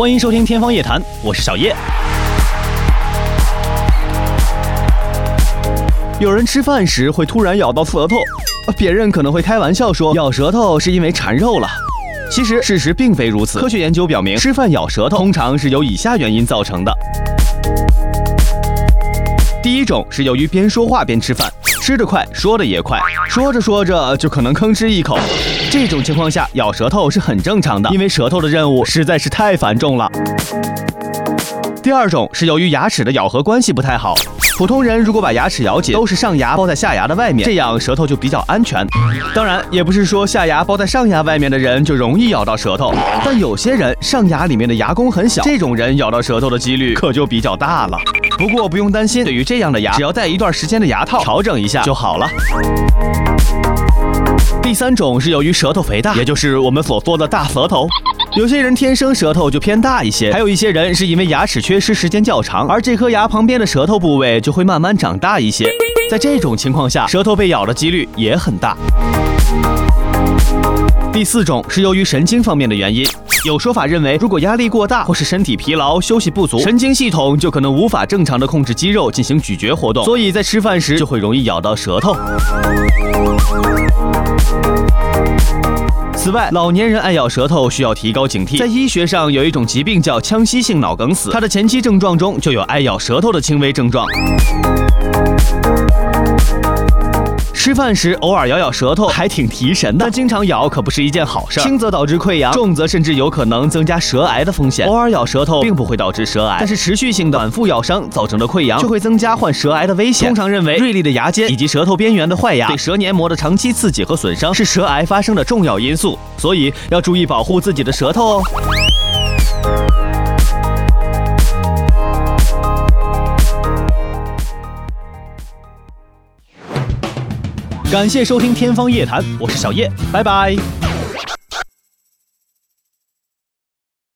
欢迎收听《天方夜谭》，我是小叶。有人吃饭时会突然咬到舌头，别人可能会开玩笑说咬舌头是因为馋肉了。其实事实并非如此，科学研究表明，吃饭咬舌头通常是由以下原因造成的。第一种是由于边说话边吃饭，吃得快，说的也快，说着说着就可能吭哧一口。这种情况下咬舌头是很正常的，因为舌头的任务实在是太繁重了。第二种是由于牙齿的咬合关系不太好，普通人如果把牙齿咬紧，都是上牙包在下牙的外面，这样舌头就比较安全。当然，也不是说下牙包在上牙外面的人就容易咬到舌头，但有些人上牙里面的牙弓很小，这种人咬到舌头的几率可就比较大了。不过不用担心，对于这样的牙，只要戴一段时间的牙套，调整一下就好了。第三种是由于舌头肥大，也就是我们所说的大舌头。有些人天生舌头就偏大一些，还有一些人是因为牙齿缺失时间较长，而这颗牙旁边的舌头部位就会慢慢长大一些。在这种情况下，舌头被咬的几率也很大。第四种是由于神经方面的原因，有说法认为，如果压力过大或是身体疲劳、休息不足，神经系统就可能无法正常的控制肌肉进行咀嚼活动，所以在吃饭时就会容易咬到舌头。此外，老年人爱咬舌头需要提高警惕。在医学上，有一种疾病叫腔隙性脑梗死，它的前期症状中就有爱咬舌头的轻微症状。吃饭时偶尔咬咬舌头还挺提神的，但经常咬可不是一件好事，轻则导致溃疡，重则甚至有可能增加舌癌的风险。偶尔咬舌头并不会导致舌癌，但是持续性的反复咬伤造成的溃疡，就会增加患舌癌的危险。通常认为，锐利的牙尖以及舌头边缘的坏牙对舌黏膜的长期刺激和损伤是舌癌发生的重要因素，所以要注意保护自己的舌头哦。感谢收听《天方夜谭》，我是小叶，拜拜。